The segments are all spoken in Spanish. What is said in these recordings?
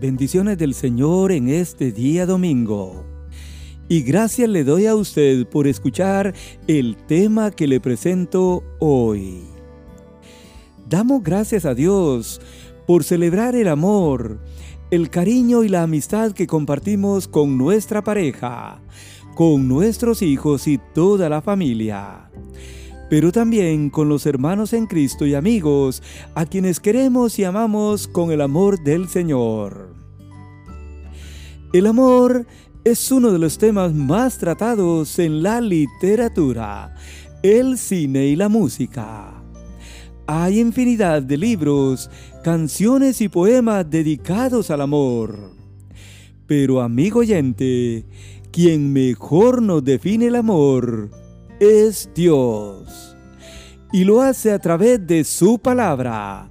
Bendiciones del Señor en este día domingo. Y gracias le doy a usted por escuchar el tema que le presento hoy. Damos gracias a Dios por celebrar el amor, el cariño y la amistad que compartimos con nuestra pareja, con nuestros hijos y toda la familia pero también con los hermanos en Cristo y amigos a quienes queremos y amamos con el amor del Señor. El amor es uno de los temas más tratados en la literatura, el cine y la música. Hay infinidad de libros, canciones y poemas dedicados al amor. Pero amigo oyente, quien mejor nos define el amor es Dios. Y lo hace a través de su palabra,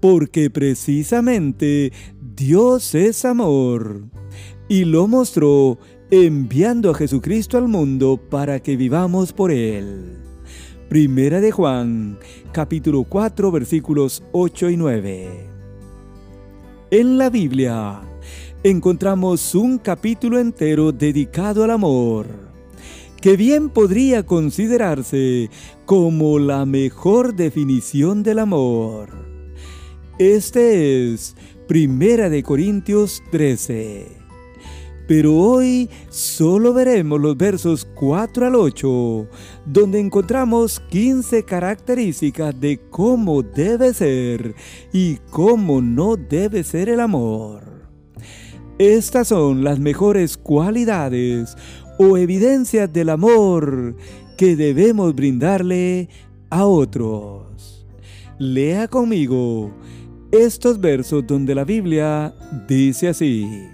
porque precisamente Dios es amor. Y lo mostró enviando a Jesucristo al mundo para que vivamos por Él. Primera de Juan, capítulo 4, versículos 8 y 9. En la Biblia encontramos un capítulo entero dedicado al amor que bien podría considerarse como la mejor definición del amor. Este es Primera de Corintios 13. Pero hoy solo veremos los versos 4 al 8, donde encontramos 15 características de cómo debe ser y cómo no debe ser el amor. Estas son las mejores cualidades o evidencias del amor que debemos brindarle a otros. Lea conmigo estos versos donde la Biblia dice así.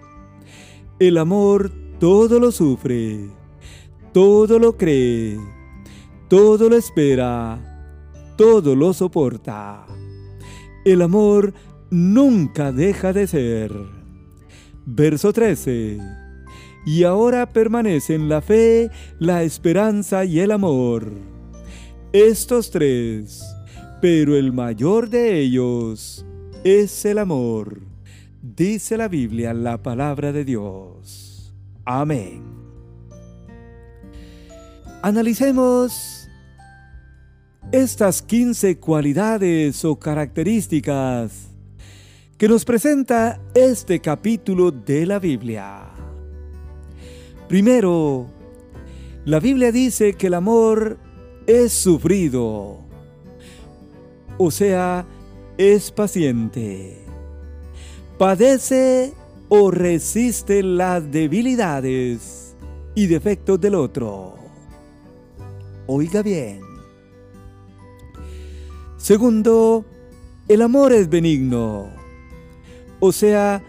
El amor todo lo sufre, todo lo cree, todo lo espera, todo lo soporta. El amor nunca deja de ser. Verso 13 y ahora permanecen la fe, la esperanza y el amor. Estos tres, pero el mayor de ellos es el amor, dice la Biblia, la palabra de Dios. Amén. Analicemos estas 15 cualidades o características que nos presenta este capítulo de la Biblia. Primero, la Biblia dice que el amor es sufrido, o sea, es paciente. Padece o resiste las debilidades y defectos del otro. Oiga bien. Segundo, el amor es benigno, o sea,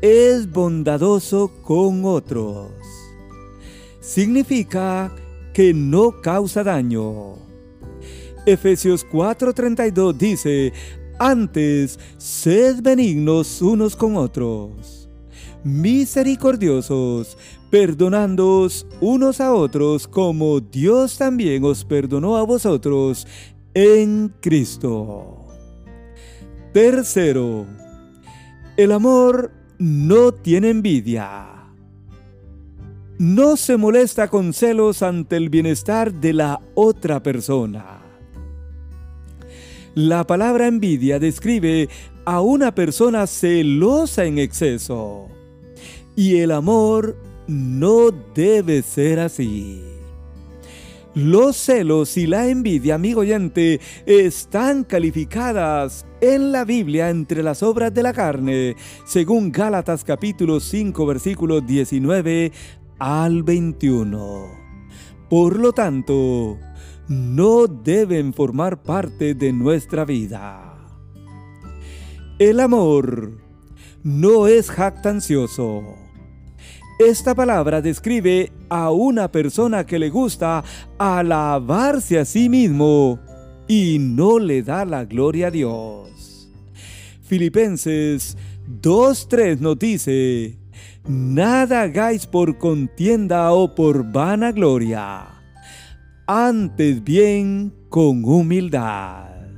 es bondadoso con otros significa que no causa daño. Efesios 4:32 dice, antes, sed benignos unos con otros, misericordiosos, perdonándoos unos a otros como Dios también os perdonó a vosotros en Cristo. Tercero, el amor no tiene envidia no se molesta con celos ante el bienestar de la otra persona. La palabra envidia describe a una persona celosa en exceso. Y el amor no debe ser así. Los celos y la envidia, amigo oyente, están calificadas en la Biblia entre las obras de la carne, según Gálatas capítulo 5 versículo 19 al 21. Por lo tanto, no deben formar parte de nuestra vida. El amor no es jactancioso. Esta palabra describe a una persona que le gusta alabarse a sí mismo y no le da la gloria a Dios. Filipenses 2.3 nos dice, Nada hagáis por contienda o por vanagloria, antes bien con humildad.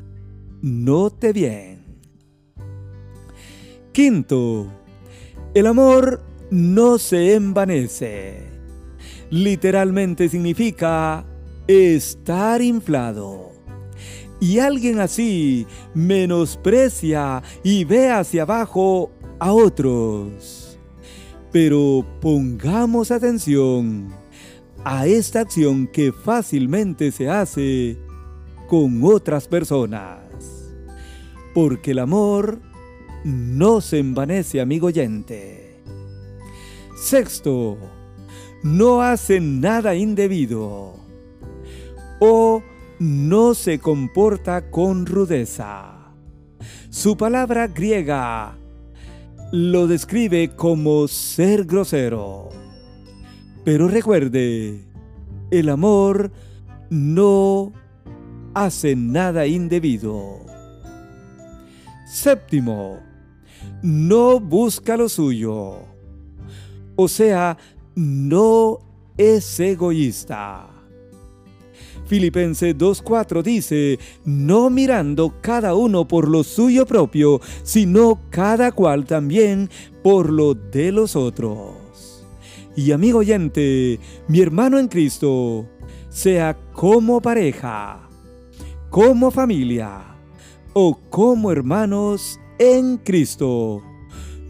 Note bien. Quinto, el amor no se envanece. Literalmente significa estar inflado. Y alguien así menosprecia y ve hacia abajo a otros. Pero pongamos atención a esta acción que fácilmente se hace con otras personas. Porque el amor no se envanece, amigo oyente. Sexto, no hacen nada indebido o no se comporta con rudeza. Su palabra griega lo describe como ser grosero. Pero recuerde, el amor no hace nada indebido. Séptimo, no busca lo suyo o sea, no es egoísta. Filipenses 2.4 dice, no mirando cada uno por lo suyo propio, sino cada cual también por lo de los otros. Y amigo oyente, mi hermano en Cristo, sea como pareja, como familia o como hermanos en Cristo,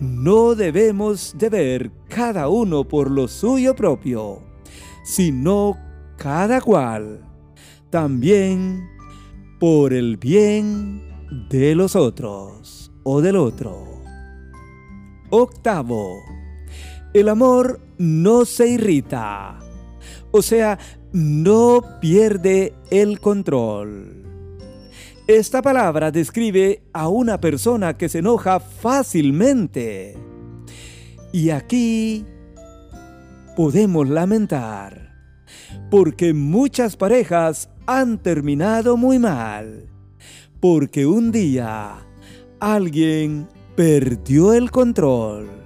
no debemos de ver cada uno por lo suyo propio, sino cada cual también por el bien de los otros o del otro. Octavo, el amor no se irrita, o sea, no pierde el control. Esta palabra describe a una persona que se enoja fácilmente. Y aquí podemos lamentar, porque muchas parejas han terminado muy mal, porque un día alguien perdió el control,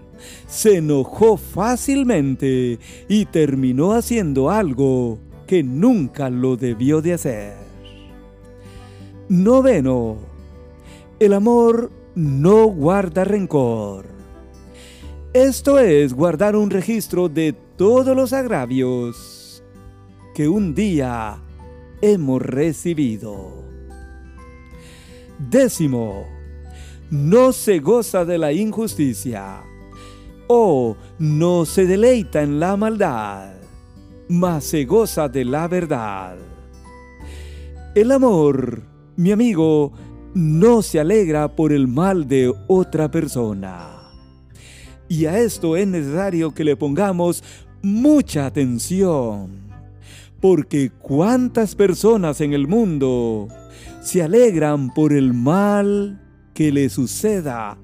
se enojó fácilmente y terminó haciendo algo que nunca lo debió de hacer. Noveno. El amor no guarda rencor. Esto es guardar un registro de todos los agravios que un día hemos recibido. Décimo. No se goza de la injusticia o no se deleita en la maldad, mas se goza de la verdad. El amor mi amigo no se alegra por el mal de otra persona. Y a esto es necesario que le pongamos mucha atención, porque cuántas personas en el mundo se alegran por el mal que le suceda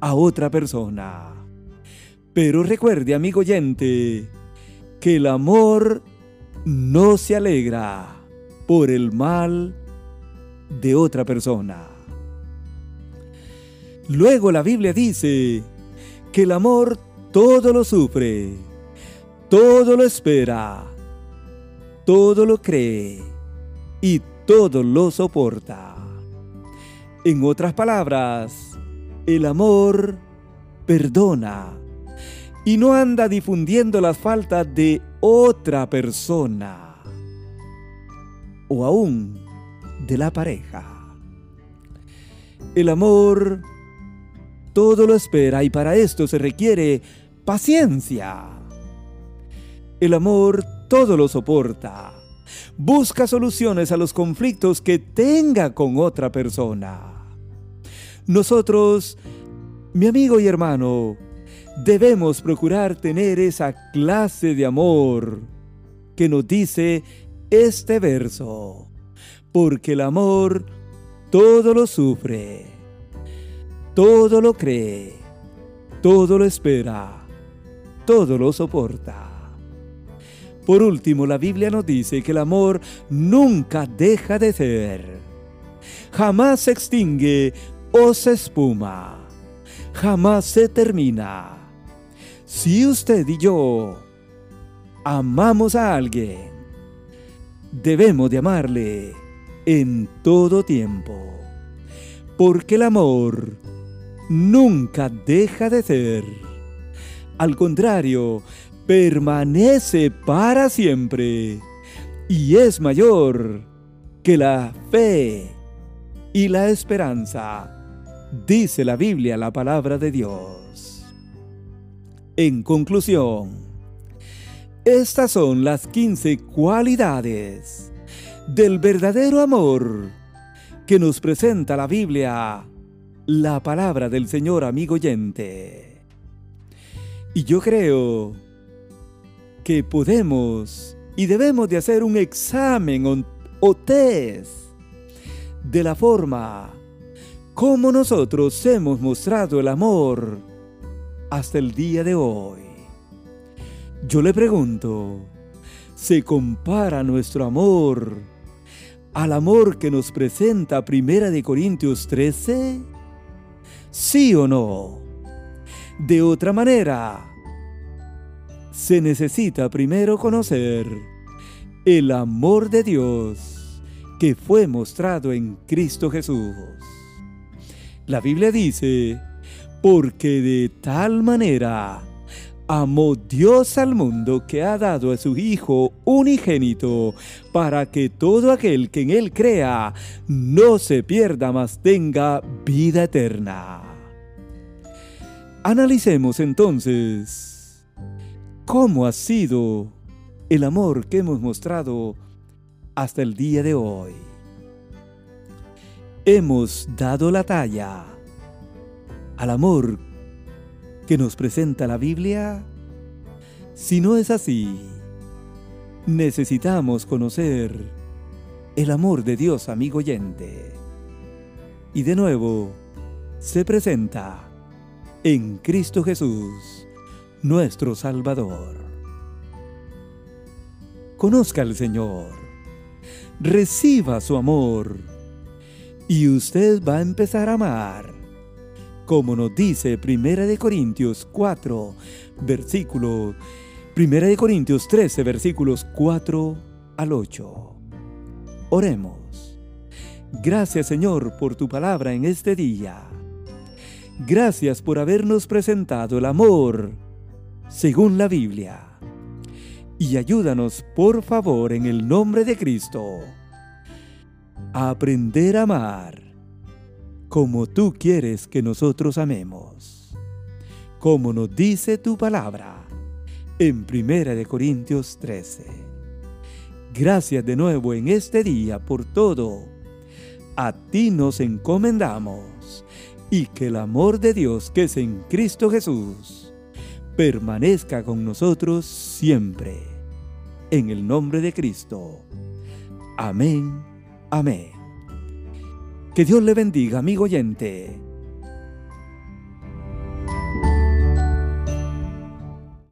a otra persona. Pero recuerde, amigo oyente, que el amor no se alegra por el mal de otra persona. Luego la Biblia dice que el amor todo lo sufre, todo lo espera, todo lo cree y todo lo soporta. En otras palabras, el amor perdona y no anda difundiendo las faltas de otra persona. O aún de la pareja. El amor todo lo espera y para esto se requiere paciencia. El amor todo lo soporta. Busca soluciones a los conflictos que tenga con otra persona. Nosotros, mi amigo y hermano, debemos procurar tener esa clase de amor que nos dice este verso porque el amor todo lo sufre, todo lo cree todo lo espera, todo lo soporta. Por último, la Biblia nos dice que el amor nunca deja de ser. Jamás se extingue o se espuma. Jamás se termina. Si usted y yo amamos a alguien, debemos de amarle en todo tiempo. Porque el amor nunca deja de ser. Al contrario, permanece para siempre y es mayor que la fe y la esperanza, dice la Biblia, la palabra de Dios. En conclusión, estas son las 15 cualidades del verdadero amor que nos presenta la Biblia, la palabra del Señor amigo oyente. Y yo creo que podemos y debemos de hacer un examen o, test de la forma como nosotros hemos mostrado el amor hasta el día de hoy. Yo le pregunto, ¿se compara nuestro amor al amor que nos presenta Primera de Corintios 13? ¿Sí o no? De otra manera, se necesita primero conocer el amor de Dios que fue mostrado en Cristo Jesús. La Biblia dice, porque de tal manera amó Dios al mundo que ha dado a su Hijo unigénito, para que todo aquel que en Él crea no se pierda, mas tenga vida eterna. Analicemos entonces cómo ha sido el amor que hemos mostrado hasta el día de hoy. Hemos dado la talla al amor que nos presenta la Biblia. Si no es así, necesitamos conocer el amor de Dios, amigo oyente. Y de nuevo, se presenta en Cristo Jesús nuestro Salvador. Conozca al Señor, reciba su amor y usted va a empezar a amar, como nos dice Primera de Corintios 4, versículo Primera de Corintios 13, versículos 4 al 8. Oremos. Gracias Señor por tu palabra en este día. Gracias por habernos presentado el amor según la Biblia. Y ayúdanos, por favor, en el nombre de Cristo, a aprender a amar como tú quieres que nosotros amemos, como nos dice tu palabra en 1 Corintios 13. Gracias de nuevo en este día por todo. A ti nos encomendamos y que el amor de Dios que es en Cristo Jesús permanezca con nosotros siempre. En el nombre de Cristo. Amén. Amén. Que Dios le bendiga, amigo oyente.